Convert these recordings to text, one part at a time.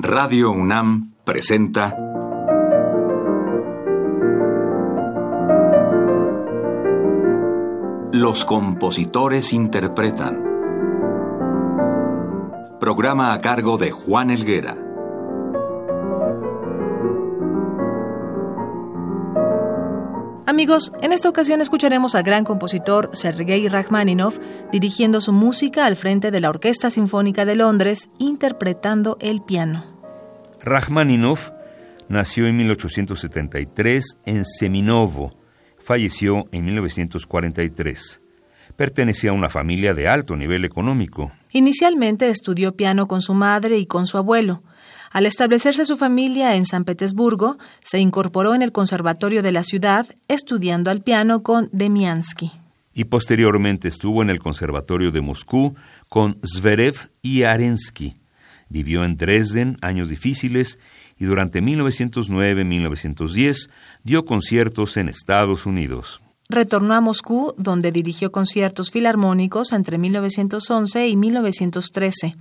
Radio UNAM presenta Los compositores interpretan. Programa a cargo de Juan Elguera. Amigos, en esta ocasión escucharemos al gran compositor Sergei Rachmaninoff dirigiendo su música al frente de la Orquesta Sinfónica de Londres, interpretando el piano. Rachmaninoff nació en 1873 en Seminovo. Falleció en 1943. Pertenecía a una familia de alto nivel económico. Inicialmente estudió piano con su madre y con su abuelo. Al establecerse su familia en San Petersburgo, se incorporó en el conservatorio de la ciudad, estudiando al piano con Demiansky. Y posteriormente estuvo en el conservatorio de Moscú con Zverev y Arensky. Vivió en Dresden años difíciles y durante 1909-1910 dio conciertos en Estados Unidos. Retornó a Moscú, donde dirigió conciertos filarmónicos entre 1911 y 1913.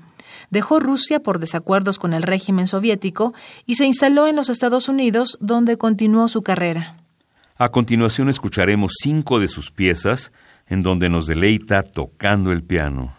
Dejó Rusia por desacuerdos con el régimen soviético y se instaló en los Estados Unidos, donde continuó su carrera. A continuación escucharemos cinco de sus piezas, en donde nos deleita tocando el piano.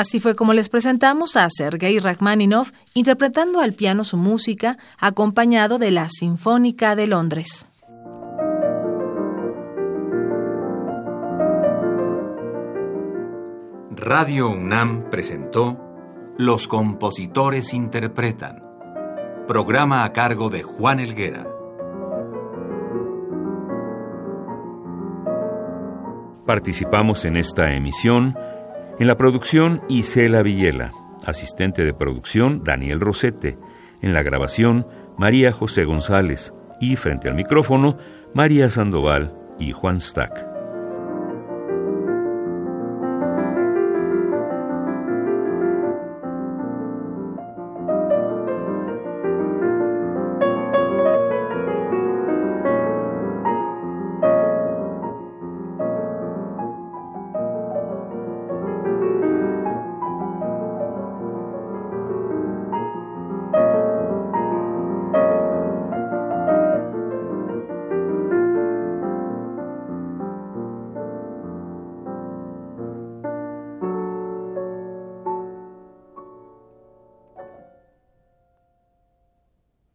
Así fue como les presentamos a Sergei Rachmaninoff interpretando al piano su música, acompañado de la Sinfónica de Londres. Radio UNAM presentó Los compositores interpretan, programa a cargo de Juan Elguera. Participamos en esta emisión en la producción, Isela Villela. Asistente de producción, Daniel Rosete. En la grabación, María José González. Y frente al micrófono, María Sandoval y Juan Stack.